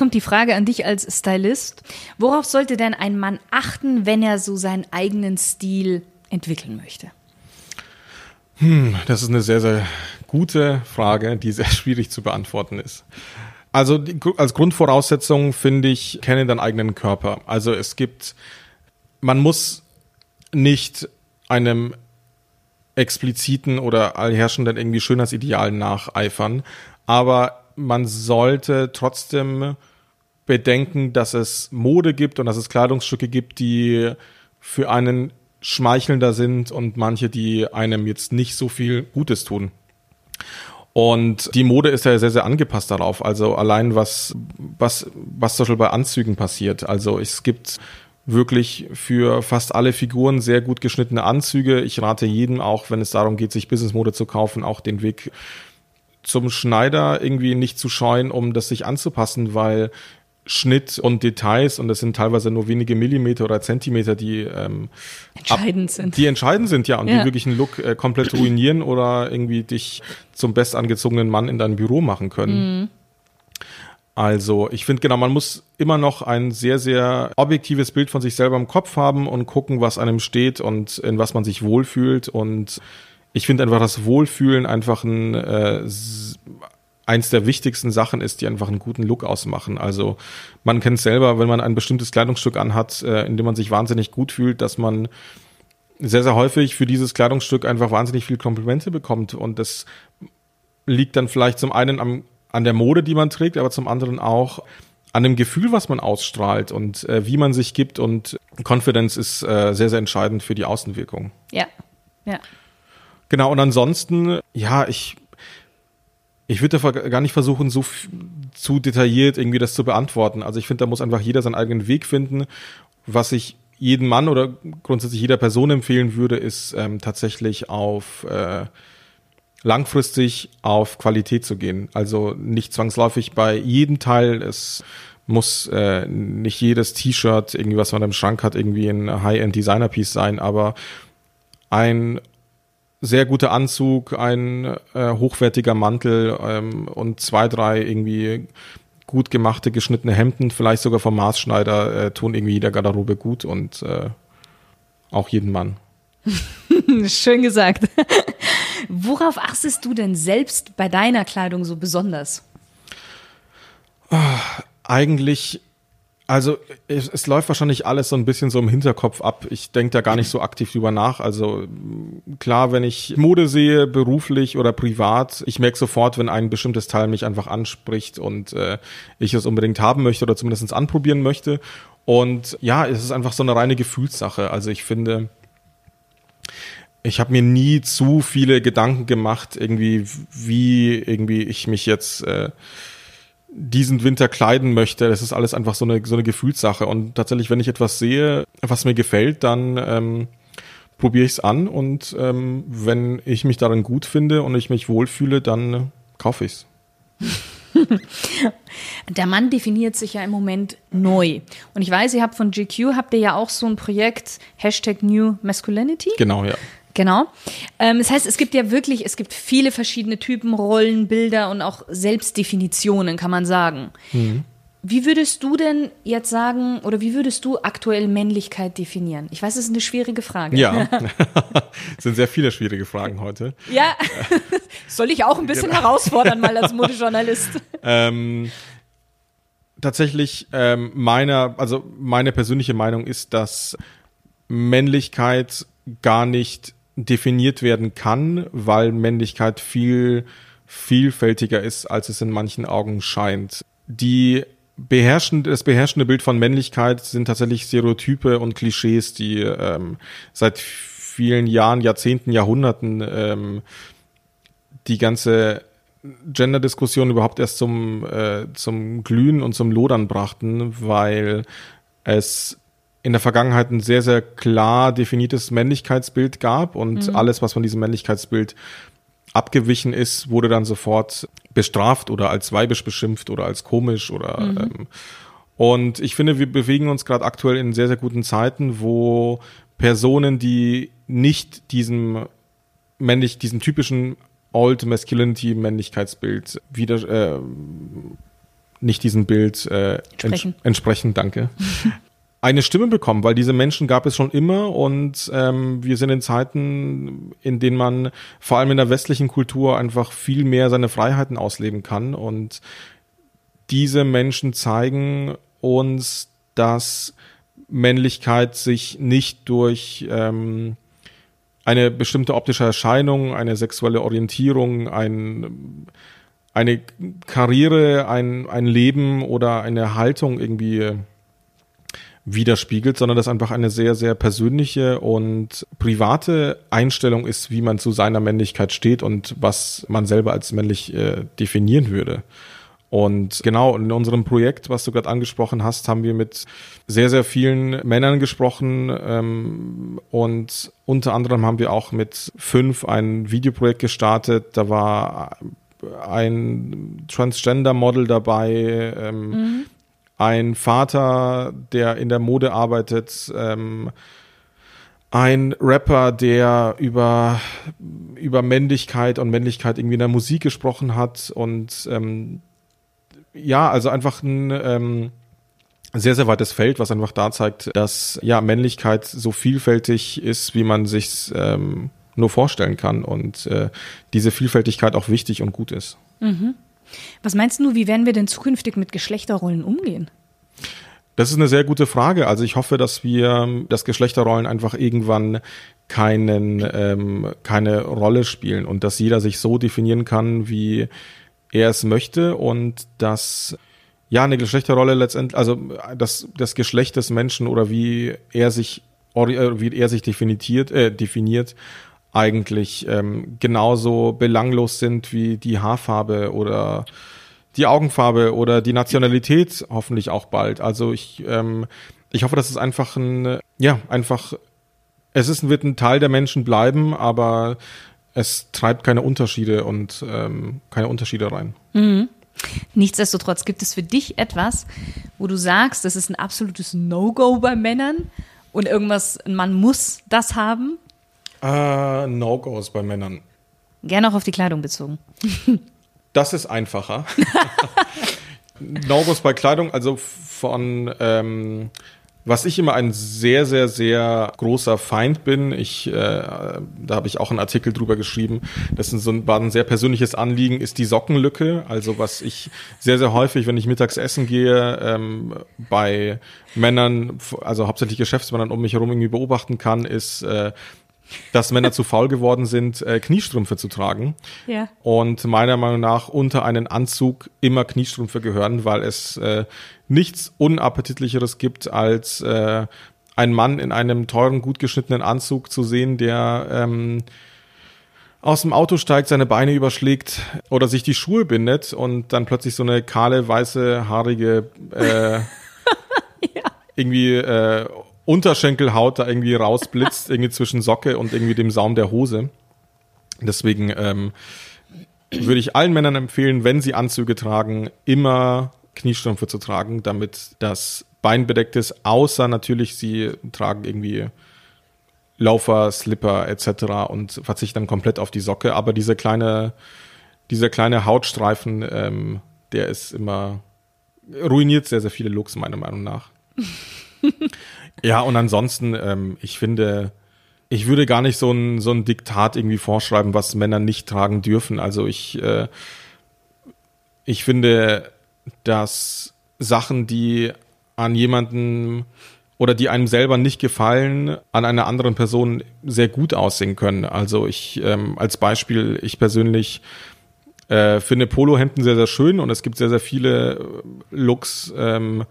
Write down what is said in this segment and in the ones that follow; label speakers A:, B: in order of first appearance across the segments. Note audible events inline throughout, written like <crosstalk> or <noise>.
A: kommt die Frage an dich als Stylist. Worauf sollte denn ein Mann achten, wenn er so seinen eigenen Stil entwickeln möchte?
B: Hm, das ist eine sehr, sehr gute Frage, die sehr <laughs> schwierig zu beantworten ist. Also die, als Grundvoraussetzung finde ich, kenne deinen eigenen Körper. Also es gibt, man muss nicht einem expliziten oder allherrschenden irgendwie Schönheitsideal nacheifern, aber man sollte trotzdem bedenken, dass es Mode gibt und dass es Kleidungsstücke gibt, die für einen schmeichelnder sind und manche, die einem jetzt nicht so viel Gutes tun. Und die Mode ist ja sehr, sehr angepasst darauf. Also allein was, was, was zum Beispiel bei Anzügen passiert. Also es gibt wirklich für fast alle Figuren sehr gut geschnittene Anzüge. Ich rate jedem auch, wenn es darum geht, sich Businessmode zu kaufen, auch den Weg zum Schneider irgendwie nicht zu scheuen, um das sich anzupassen, weil Schnitt und Details, und das sind teilweise nur wenige Millimeter oder Zentimeter, die ähm,
A: entscheidend
B: ab,
A: sind.
B: Die entscheidend sind, ja, und ja. die wirklich einen Look äh, komplett ruinieren oder irgendwie dich zum bestangezogenen Mann in deinem Büro machen können. Mhm. Also, ich finde genau, man muss immer noch ein sehr, sehr objektives Bild von sich selber im Kopf haben und gucken, was einem steht und in was man sich wohlfühlt. Und ich finde einfach das Wohlfühlen einfach ein äh, eins der wichtigsten Sachen ist, die einfach einen guten Look ausmachen. Also man kennt selber, wenn man ein bestimmtes Kleidungsstück anhat, äh, in dem man sich wahnsinnig gut fühlt, dass man sehr, sehr häufig für dieses Kleidungsstück einfach wahnsinnig viel Komplimente bekommt. Und das liegt dann vielleicht zum einen am, an der Mode, die man trägt, aber zum anderen auch an dem Gefühl, was man ausstrahlt und äh, wie man sich gibt. Und Confidence ist äh, sehr, sehr entscheidend für die Außenwirkung.
A: Ja, ja.
B: Genau, und ansonsten, ja, ich ich würde gar nicht versuchen, so zu detailliert irgendwie das zu beantworten. Also ich finde, da muss einfach jeder seinen eigenen Weg finden. Was ich jedem Mann oder grundsätzlich jeder Person empfehlen würde, ist ähm, tatsächlich auf äh, langfristig auf Qualität zu gehen. Also nicht zwangsläufig bei jedem Teil. Es muss äh, nicht jedes T-Shirt, irgendwie was man im Schrank hat, irgendwie ein High-End Designer Piece sein, aber ein sehr guter Anzug, ein äh, hochwertiger Mantel ähm, und zwei, drei irgendwie gut gemachte, geschnittene Hemden, vielleicht sogar vom Maßschneider, äh, tun irgendwie jeder Garderobe gut und äh, auch jeden Mann. <laughs>
A: Schön gesagt. <laughs> Worauf achtest du denn selbst bei deiner Kleidung so besonders?
B: Eigentlich also es, es, läuft wahrscheinlich alles so ein bisschen so im Hinterkopf ab. Ich denke da gar nicht so aktiv drüber nach. Also klar, wenn ich Mode sehe, beruflich oder privat, ich merke sofort, wenn ein bestimmtes Teil mich einfach anspricht und äh, ich es unbedingt haben möchte oder zumindest anprobieren möchte. Und ja, es ist einfach so eine reine Gefühlssache. Also ich finde, ich habe mir nie zu viele Gedanken gemacht, irgendwie, wie irgendwie ich mich jetzt äh, diesen Winter kleiden möchte. Das ist alles einfach so eine, so eine Gefühlssache. Und tatsächlich, wenn ich etwas sehe, was mir gefällt, dann ähm, probiere ich es an. Und ähm, wenn ich mich darin gut finde und ich mich wohlfühle, dann äh, kaufe ich es. <laughs>
A: Der Mann definiert sich ja im Moment neu. Und ich weiß, ihr habt von GQ, habt ihr ja auch so ein Projekt, Hashtag New Masculinity.
B: Genau, ja.
A: Genau. Ähm, das heißt, es gibt ja wirklich, es gibt viele verschiedene Typen, Rollen, Bilder und auch Selbstdefinitionen, kann man sagen. Mhm. Wie würdest du denn jetzt sagen, oder wie würdest du aktuell Männlichkeit definieren? Ich weiß, es ist eine schwierige Frage.
B: Ja, <laughs> <laughs> es sind sehr viele schwierige Fragen heute.
A: Ja, <laughs> soll ich auch ein bisschen genau. herausfordern, mal als Modejournalist.
B: Ähm, tatsächlich, ähm, meiner, also meine persönliche Meinung ist, dass Männlichkeit gar nicht definiert werden kann, weil Männlichkeit viel vielfältiger ist, als es in manchen Augen scheint. Die beherrschende, das beherrschende Bild von Männlichkeit sind tatsächlich Stereotype und Klischees, die ähm, seit vielen Jahren, Jahrzehnten, Jahrhunderten ähm, die ganze Gender-Diskussion überhaupt erst zum, äh, zum Glühen und zum Lodern brachten, weil es in der Vergangenheit ein sehr, sehr klar definiertes Männlichkeitsbild gab und mhm. alles, was von diesem Männlichkeitsbild abgewichen ist, wurde dann sofort bestraft oder als weibisch beschimpft oder als komisch oder mhm. ähm, und ich finde, wir bewegen uns gerade aktuell in sehr, sehr guten Zeiten, wo Personen, die nicht diesem männlich, diesem typischen Old Masculinity Männlichkeitsbild wieder äh, nicht diesem Bild äh, entsprechen. Ents entsprechen, danke. <laughs> eine Stimme bekommen, weil diese Menschen gab es schon immer und ähm, wir sind in Zeiten, in denen man vor allem in der westlichen Kultur einfach viel mehr seine Freiheiten ausleben kann und diese Menschen zeigen uns, dass Männlichkeit sich nicht durch ähm, eine bestimmte optische Erscheinung, eine sexuelle Orientierung, ein, eine Karriere, ein, ein Leben oder eine Haltung irgendwie widerspiegelt, sondern das einfach eine sehr, sehr persönliche und private Einstellung ist, wie man zu seiner Männlichkeit steht und was man selber als männlich äh, definieren würde. Und genau, in unserem Projekt, was du gerade angesprochen hast, haben wir mit sehr, sehr vielen Männern gesprochen. Ähm, und unter anderem haben wir auch mit fünf ein Videoprojekt gestartet. Da war ein Transgender-Model dabei, ähm, mhm. Ein Vater, der in der Mode arbeitet, ähm, ein Rapper, der über, über Männlichkeit und Männlichkeit irgendwie in der Musik gesprochen hat und ähm, ja, also einfach ein ähm, sehr, sehr weites Feld, was einfach da zeigt, dass ja Männlichkeit so vielfältig ist, wie man sich ähm, nur vorstellen kann und äh, diese Vielfältigkeit auch wichtig und gut ist.
A: Mhm. Was meinst du, wie werden wir denn zukünftig mit Geschlechterrollen umgehen?
B: Das ist eine sehr gute Frage. Also ich hoffe, dass wir, dass Geschlechterrollen einfach irgendwann keinen, ähm, keine Rolle spielen und dass jeder sich so definieren kann, wie er es möchte und dass ja eine Geschlechterrolle letztendlich, also das, das Geschlecht des Menschen oder wie er sich äh, wie er sich definiert, äh, definiert eigentlich ähm, genauso belanglos sind wie die Haarfarbe oder die Augenfarbe oder die Nationalität hoffentlich auch bald. Also ich, ähm, ich hoffe, dass es einfach ein, ja, einfach, es ist, wird ein Teil der Menschen bleiben, aber es treibt keine Unterschiede und ähm, keine Unterschiede rein.
A: Mhm. Nichtsdestotrotz gibt es für dich etwas, wo du sagst, das ist ein absolutes No-Go bei Männern und irgendwas, ein Mann muss das haben?
B: Uh, No-Gos bei Männern.
A: Gerne auch auf die Kleidung bezogen. <laughs>
B: Das ist einfacher. <laughs> No-Gos bei Kleidung, also von ähm, was ich immer ein sehr, sehr, sehr großer Feind bin, ich, äh, da habe ich auch einen Artikel drüber geschrieben, das ist so ein, war ein sehr persönliches Anliegen, ist die Sockenlücke. Also was ich sehr, sehr häufig, wenn ich mittags essen gehe, ähm, bei Männern, also hauptsächlich Geschäftsmännern um mich herum irgendwie beobachten kann, ist, äh, dass Männer zu faul geworden sind, äh, Kniestrümpfe zu tragen. Ja. Und meiner Meinung nach unter einen Anzug immer Kniestrümpfe gehören, weil es äh, nichts unappetitlicheres gibt, als äh, einen Mann in einem teuren, gut geschnittenen Anzug zu sehen, der ähm, aus dem Auto steigt, seine Beine überschlägt oder sich die Schuhe bindet und dann plötzlich so eine kahle, weiße, haarige äh, <laughs> ja. irgendwie äh, Unterschenkelhaut da irgendwie rausblitzt, <laughs> irgendwie zwischen Socke und irgendwie dem Saum der Hose. Deswegen ähm, würde ich allen Männern empfehlen, wenn sie Anzüge tragen, immer Kniestrümpfe zu tragen, damit das Bein bedeckt ist, außer natürlich sie tragen irgendwie Laufer, Slipper etc. und verzichten dann komplett auf die Socke. Aber diese kleine, dieser kleine Hautstreifen, ähm, der ist immer ruiniert sehr, sehr viele Looks meiner Meinung nach. <laughs> Ja, und ansonsten, ähm, ich finde, ich würde gar nicht so ein, so ein Diktat irgendwie vorschreiben, was Männer nicht tragen dürfen. Also ich, äh, ich finde, dass Sachen, die an jemanden oder die einem selber nicht gefallen, an einer anderen Person sehr gut aussehen können. Also ich, ähm, als Beispiel, ich persönlich äh, finde Polohemden sehr, sehr schön und es gibt sehr, sehr viele Looks, ähm,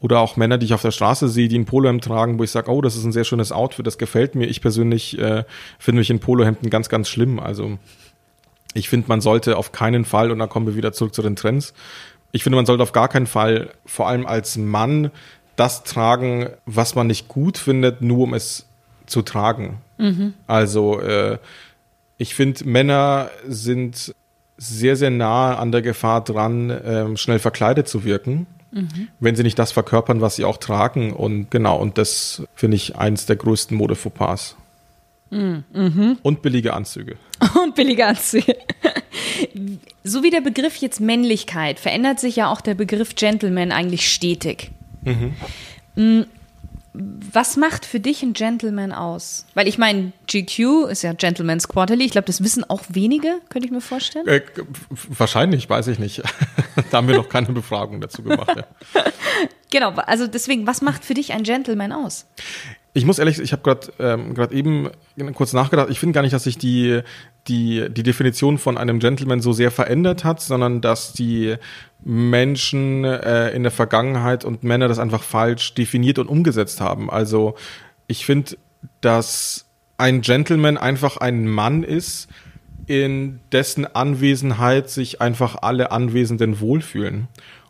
B: oder auch Männer, die ich auf der Straße sehe, die ein Polohemd tragen, wo ich sage, oh, das ist ein sehr schönes Outfit, das gefällt mir. Ich persönlich äh, finde mich in Polohemden ganz, ganz schlimm. Also ich finde, man sollte auf keinen Fall, und dann kommen wir wieder zurück zu den Trends, ich finde, man sollte auf gar keinen Fall, vor allem als Mann, das tragen, was man nicht gut findet, nur um es zu tragen. Mhm. Also äh, ich finde, Männer sind sehr, sehr nah an der Gefahr dran, äh, schnell verkleidet zu wirken mhm. wenn sie nicht das verkörpern, was sie auch tragen. Und genau, und das finde ich eins der größten Modefauxpas. Mhm. Und billige Anzüge. <laughs>
A: Und billige Anzüge. <laughs> So wie der Begriff jetzt Männlichkeit, verändert sich ja auch der Begriff Gentleman eigentlich stetig. Mhm. Was macht für dich ein Gentleman aus? Weil ich meine, GQ ist ja Gentleman's Quarterly. Ich glaube, das wissen auch wenige, könnte ich mir vorstellen.
B: Äh, wahrscheinlich, weiß ich nicht. <laughs> da haben wir noch keine Befragung dazu gemacht. Ja. <laughs>
A: genau, also deswegen, was macht für dich ein Gentleman aus?
B: Ich muss ehrlich, ich habe gerade ähm, gerade eben kurz nachgedacht. Ich finde gar nicht, dass sich die die die Definition von einem Gentleman so sehr verändert hat, sondern dass die Menschen äh, in der Vergangenheit und Männer das einfach falsch definiert und umgesetzt haben. Also ich finde, dass ein Gentleman einfach ein Mann ist, in dessen Anwesenheit sich einfach alle Anwesenden wohlfühlen.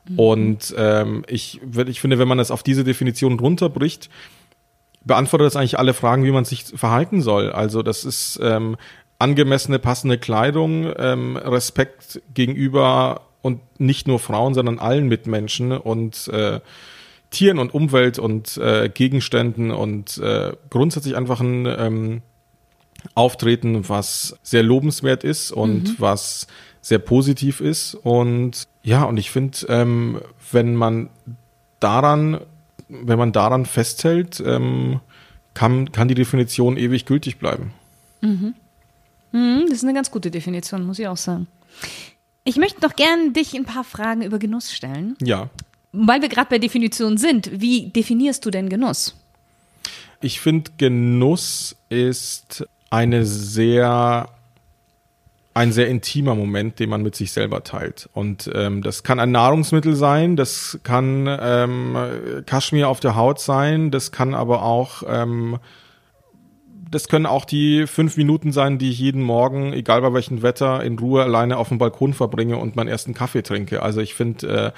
B: Mhm. Und ähm, ich, ich finde, wenn man das auf diese Definition runterbricht, beantwortet das eigentlich alle Fragen, wie man sich verhalten soll. Also das ist ähm, angemessene, passende Kleidung, ähm, Respekt gegenüber und nicht nur Frauen, sondern allen Mitmenschen und äh, Tieren und Umwelt und äh, Gegenständen und äh, grundsätzlich einfach ein ähm, Auftreten, was sehr lobenswert ist und mhm. was sehr positiv ist. Und ja, und ich finde, ähm, wenn man daran wenn man daran festhält, ähm, kann, kann die Definition ewig gültig bleiben.
A: Mhm. Mhm, das ist eine ganz gute Definition, muss ich auch sagen. Ich möchte noch gerne dich ein paar Fragen über Genuss stellen.
B: Ja.
A: Weil wir gerade bei Definitionen sind, wie definierst du denn Genuss?
B: Ich finde, Genuss ist eine sehr ein sehr intimer Moment, den man mit sich selber teilt. Und ähm, das kann ein Nahrungsmittel sein, das kann ähm, Kaschmir auf der Haut sein, das kann aber auch ähm, das können auch die fünf Minuten sein, die ich jeden Morgen, egal bei welchem Wetter, in Ruhe alleine auf dem Balkon verbringe und meinen ersten Kaffee trinke. Also ich finde, äh,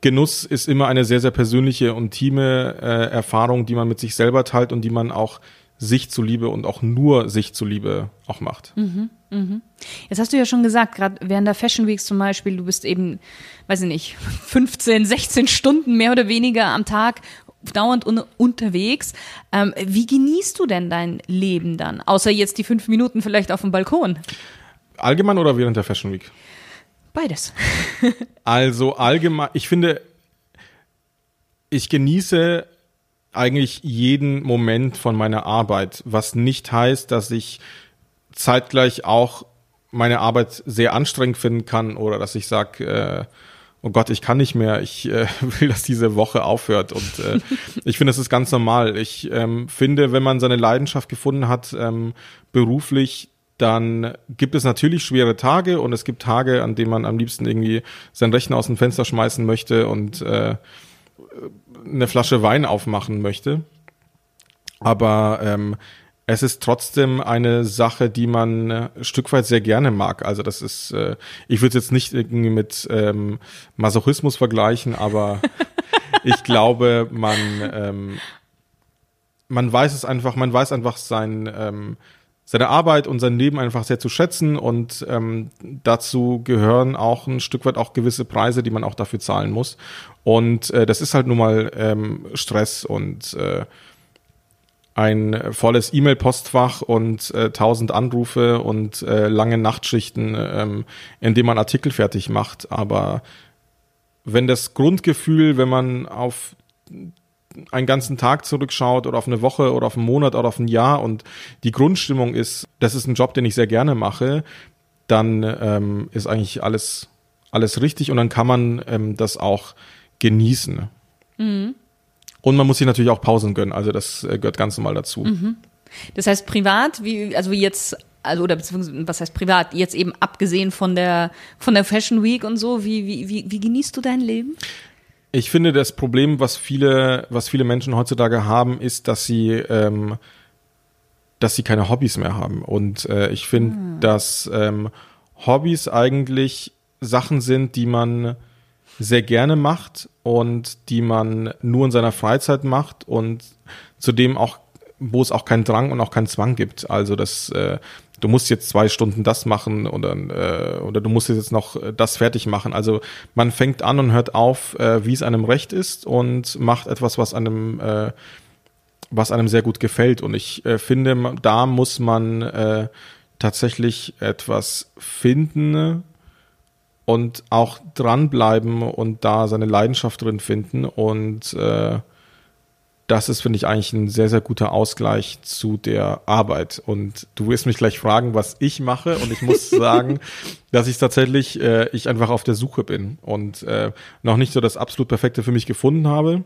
B: Genuss ist immer eine sehr, sehr persönliche und intime äh, Erfahrung, die man mit sich selber teilt und die man auch sich zuliebe und auch nur sich zuliebe auch macht.
A: Mhm, mh. Jetzt hast du ja schon gesagt, gerade während der Fashion Weeks zum Beispiel, du bist eben, weiß ich nicht, <laughs> 15, 16 Stunden mehr oder weniger am Tag dauernd un unterwegs. Ähm, wie genießt du denn dein Leben dann? Außer jetzt die fünf Minuten vielleicht auf dem Balkon.
B: Allgemein oder während der Fashion Week?
A: Beides. <laughs>
B: also allgemein, ich finde, ich genieße eigentlich jeden Moment von meiner Arbeit, was nicht heißt, dass ich zeitgleich auch meine Arbeit sehr anstrengend finden kann oder dass ich sage, äh, oh Gott, ich kann nicht mehr, ich äh, <laughs> will, dass diese Woche aufhört. Und äh, <laughs> ich finde, das ist ganz normal. Ich ähm, finde, wenn man seine Leidenschaft gefunden hat, ähm, beruflich, dann gibt es natürlich schwere Tage und es gibt Tage, an denen man am liebsten irgendwie sein Rechner aus dem Fenster schmeißen möchte und äh, eine Flasche Wein aufmachen möchte. Aber ähm, es ist trotzdem eine Sache, die man äh, ein Stück weit sehr gerne mag. Also das ist, äh, ich würde es jetzt nicht irgendwie mit ähm, Masochismus vergleichen, aber <laughs> ich glaube, man ähm, man weiß es einfach, man weiß einfach sein ähm, seine Arbeit und sein Leben einfach sehr zu schätzen und ähm, dazu gehören auch ein Stück weit auch gewisse Preise, die man auch dafür zahlen muss. Und äh, das ist halt nun mal ähm, Stress und äh, ein volles E-Mail-Postfach und äh, tausend Anrufe und äh, lange Nachtschichten, ähm, in dem man Artikel fertig macht. Aber wenn das Grundgefühl, wenn man auf einen ganzen Tag zurückschaut oder auf eine Woche oder auf einen Monat oder auf ein Jahr und die Grundstimmung ist, das ist ein Job, den ich sehr gerne mache, dann ähm, ist eigentlich alles, alles richtig und dann kann man ähm, das auch genießen. Mhm. Und man muss sich natürlich auch Pausen gönnen, also das äh, gehört ganz normal dazu. Mhm.
A: Das heißt, privat, wie, also wie jetzt, also oder beziehungsweise was heißt privat, jetzt eben abgesehen von der von der Fashion Week und so, wie, wie, wie, wie genießt du dein Leben?
B: Ich finde, das Problem, was viele, was viele Menschen heutzutage haben, ist, dass sie, ähm, dass sie keine Hobbys mehr haben. Und äh, ich finde, hm. dass ähm, Hobbys eigentlich Sachen sind, die man sehr gerne macht und die man nur in seiner Freizeit macht und zudem auch, wo es auch keinen Drang und auch keinen Zwang gibt. Also das äh, du musst jetzt zwei Stunden das machen oder, äh, oder du musst jetzt noch das fertig machen. Also man fängt an und hört auf, äh, wie es einem recht ist und macht etwas, was einem, äh, was einem sehr gut gefällt. Und ich äh, finde, da muss man äh, tatsächlich etwas finden und auch dranbleiben und da seine Leidenschaft drin finden und äh, das ist, finde ich, eigentlich ein sehr, sehr guter Ausgleich zu der Arbeit. Und du wirst mich gleich fragen, was ich mache. Und ich muss <laughs> sagen, dass ich tatsächlich, äh, ich einfach auf der Suche bin und äh, noch nicht so das absolut Perfekte für mich gefunden habe.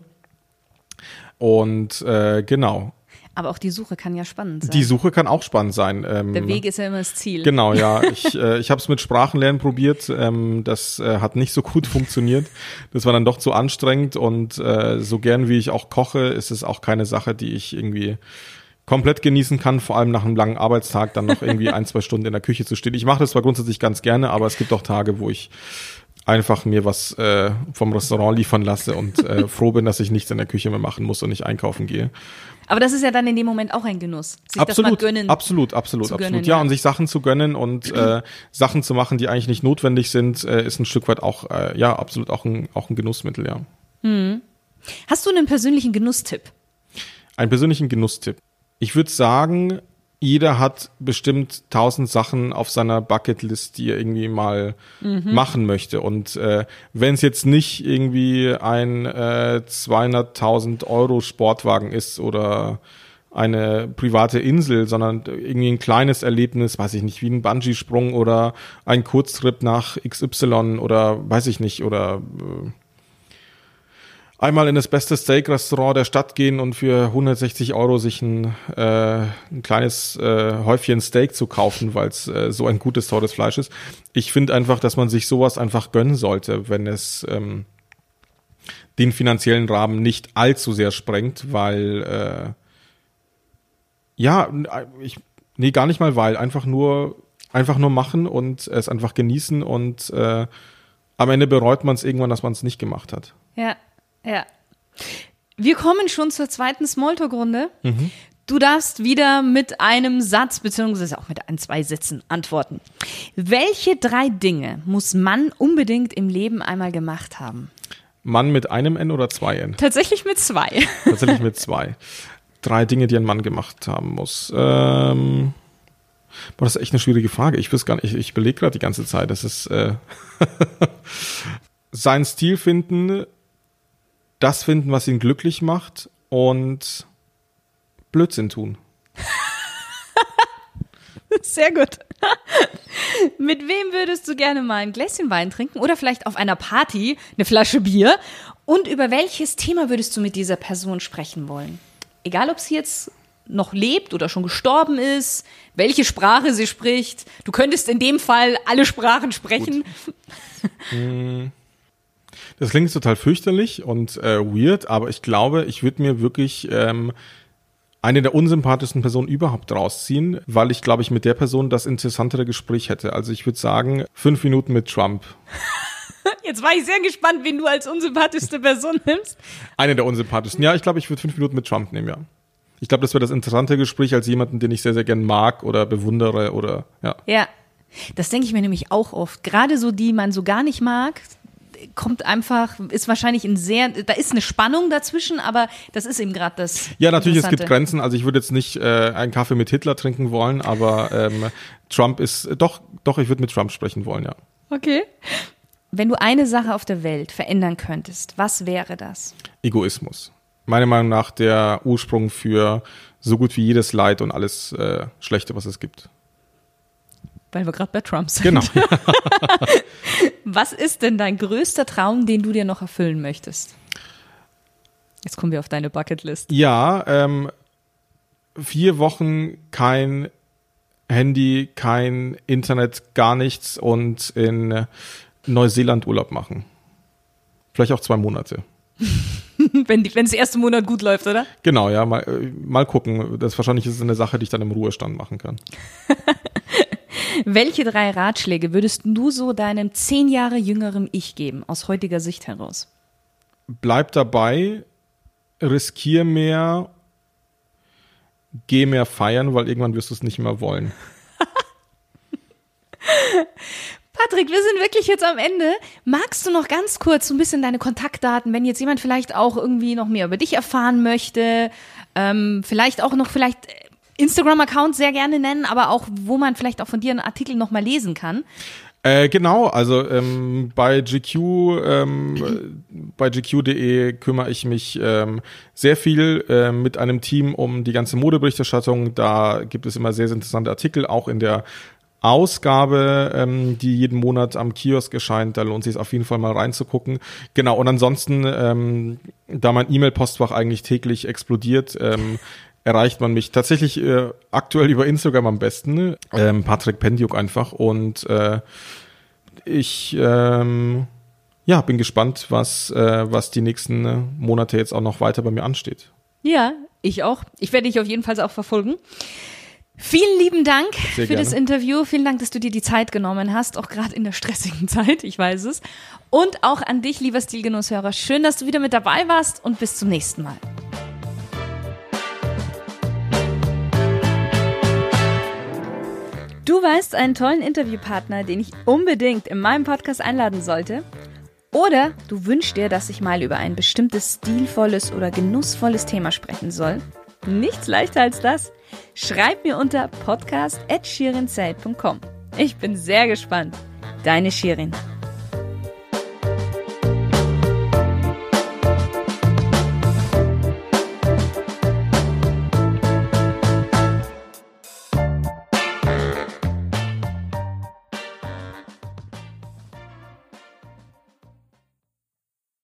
B: Und äh, genau,
A: aber auch die Suche kann ja spannend sein.
B: die Suche kann auch spannend sein. Ähm,
A: Der Weg ist ja immer das Ziel.
B: Genau, ja. <laughs> Ich, äh, ich habe es mit Sprachenlernen probiert. Ähm, das äh, hat nicht so gut <laughs> funktioniert. Das war dann doch zu anstrengend und äh, so gern wie ich auch koche, ist es auch keine Sache, die ich irgendwie komplett genießen kann, vor allem nach einem langen Arbeitstag dann noch irgendwie <laughs> ein, zwei Stunden in der Küche zu stehen. Ich mache das zwar grundsätzlich ganz gerne, aber es gibt auch Tage, wo ich einfach mir was äh, vom Restaurant liefern lasse und äh, <laughs> froh bin, dass ich nichts in der Küche mehr machen muss und nicht einkaufen gehe.
A: Aber das ist ja dann in dem Moment auch ein Genuss. Sich das mal
B: absolut,
A: gönnen.
B: absolut, absolut, absolut.
A: gönnen,
B: ja,
A: ja.
B: und sich Sachen zu gönnen und <clears throat> äh, Sachen zu machen, die eigentlich nicht notwendig sind, äh, ist ein Stück weit auch, äh, ja, absolut auch ein, auch ein Genussmittel, ja.
A: Hast du einen persönlichen Genusstipp?
B: Einen persönlichen Genusstipp. Ich würde sagen, jeder hat bestimmt tausend Sachen auf seiner Bucketlist, die er irgendwie mal machen möchte. Und äh, wenn es jetzt nicht irgendwie ein äh, 200.000 Euro Sportwagen ist oder eine private Insel, sondern irgendwie ein kleines Erlebnis, weiß ich nicht, wie ein Bungee-Sprung oder ein Kurztrip nach XY oder weiß ich nicht, oder äh, einmal in das beste Steak-Restaurant der Stadt gehen und für 160 Euro sich ein, äh, ein kleines äh, Häufchen Steak zu kaufen, weil es äh, so ein gutes, teures Fleisch ist. Ich finde einfach, dass man sich sowas einfach gönnen sollte, wenn es ähm, den finanziellen Rahmen nicht allzu sehr sprengt, weil äh, ja, ich nee, gar nicht mal weil, einfach nur einfach nur machen und es einfach genießen und äh, am Ende bereut man es irgendwann, dass man es nicht gemacht hat.
A: Ja, ja. Wir kommen schon zur zweiten Smalltalk-Runde.
B: Mhm.
A: Du darfst wieder mit einem Satz beziehungsweise auch mit ein, zwei Sätzen antworten. Welche drei Dinge muss man unbedingt im Leben einmal gemacht haben?
B: Mann mit einem N oder zwei N?
A: Tatsächlich mit zwei.
B: Tatsächlich mit <laughs> zwei. Drei Dinge, die ein Mann gemacht haben muss. Ähm, boah, das ist echt eine schwierige Frage. Ich weiß gar nicht, ich, ich belege gerade die ganze Zeit. Das ist äh, <laughs> seinen Stil finden, das finden, was ihn glücklich macht und Blödsinn tun. <laughs>
A: Sehr gut. <laughs> Mit wem würdest du gerne mal ein Gläschen Wein trinken oder vielleicht auf einer Party eine Flasche Bier? Und über welches Thema würdest du mit dieser Person sprechen wollen? Egal, ob sie jetzt noch lebt oder schon gestorben ist, welche Sprache sie spricht. Du könntest in dem Fall alle Sprachen sprechen. <laughs>
B: Das klingt total fürchterlich und äh, weird, aber ich glaube, ich würde mir wirklich ähm, eine der unsympathischsten Personen überhaupt rausziehen, weil ich, glaube ich, mit der Person das interessantere Gespräch hätte. Also ich würde sagen, fünf Minuten mit Trump. <laughs>
A: Jetzt war ich sehr gespannt, wen du als unsympathischste Person <laughs> nimmst.
B: Eine der unsympathischsten. Ja, ich glaube, ich würde fünf Minuten mit Trump nehmen, ja. Ich glaube, das wäre das interessante Gespräch als jemanden, den ich sehr, sehr gern mag oder bewundere oder ja.
A: Ja, das denke ich mir nämlich auch oft. Gerade so die man so gar nicht mag, kommt einfach, ist wahrscheinlich ein sehr, da ist eine Spannung dazwischen, aber das ist eben gerade das.
B: Ja, natürlich, es gibt. Grenzen. Also ich würde jetzt nicht äh, einen Kaffee mit Hitler trinken wollen, aber ähm, Trump ist, doch, doch, ich würde mit Trump sprechen wollen, ja.
A: Okay. Wenn du eine Sache auf der Welt verändern könntest, was wäre das?
B: Egoismus. Meiner Meinung nach der Ursprung für so gut wie jedes Leid und alles äh, Schlechte, was es gibt.
A: Weil wir gerade bei Trump sind.
B: Genau. <laughs>
A: Was ist denn dein größter Traum, den du dir noch erfüllen möchtest? Jetzt kommen wir auf deine Bucketlist.
B: Ja, ähm, vier Wochen kein Handy, kein Internet, gar nichts und in Neuseeland Urlaub machen. Vielleicht auch zwei Monate. <laughs>
A: Wenn, wenn das erste Monat gut läuft, oder?
B: Genau, ja, mal, äh, mal gucken. Das wahrscheinlich ist es eine Sache, die ich dann im Ruhestand machen kann. <laughs>
A: Welche drei Ratschläge würdest du so deinem zehn Jahre jüngeren Ich geben, aus heutiger Sicht heraus?
B: Bleib dabei, riskier mehr, geh mehr feiern, weil irgendwann wirst du es nicht mehr wollen. <laughs>
A: Patrick, wir sind wirklich jetzt am Ende. Magst du noch ganz kurz so ein bisschen deine Kontaktdaten, wenn jetzt jemand vielleicht auch irgendwie noch mehr über dich erfahren möchte, ähm, vielleicht auch noch vielleicht Instagram-Account sehr gerne nennen, aber auch, wo man vielleicht auch von dir einen Artikel nochmal lesen kann.
B: Äh, genau, also ähm, bei GQ, ähm, bei GQ.de kümmere ich mich ähm, sehr viel äh, mit einem Team um die ganze Modeberichterstattung. Da gibt es immer sehr, sehr interessante Artikel, auch in der Ausgabe, ähm, die jeden Monat am Kiosk erscheint. Da lohnt sich es auf jeden Fall mal reinzugucken. Genau, und ansonsten, ähm, da mein E-Mail-Postfach eigentlich täglich explodiert, ähm, erreicht man mich tatsächlich äh, aktuell über Instagram am besten. Ähm, Patrick Pendiuk einfach. Und äh, ich ähm, ja, bin gespannt, was, äh, was die nächsten äh, Monate jetzt auch noch weiter bei mir ansteht.
A: Ja, ich auch. Ich werde dich auf jeden Fall auch verfolgen. Vielen lieben Dank
B: Sehr
A: für das
B: gerne.
A: Interview. Vielen Dank, dass du dir die Zeit genommen hast, auch gerade in der stressigen <laughs> Zeit, ich weiß es. Und auch an dich, lieber Stilgenusshörer. Schön, dass du wieder mit dabei warst und bis zum nächsten Mal. Du weißt einen tollen Interviewpartner, den ich unbedingt in meinem Podcast einladen sollte? Oder du wünschst dir, dass ich mal über ein bestimmtes stilvolles oder genussvolles Thema sprechen soll? Nichts leichter als das. Schreib mir unter podcast.shirinzeit.com. Ich bin sehr gespannt. Deine Shirin.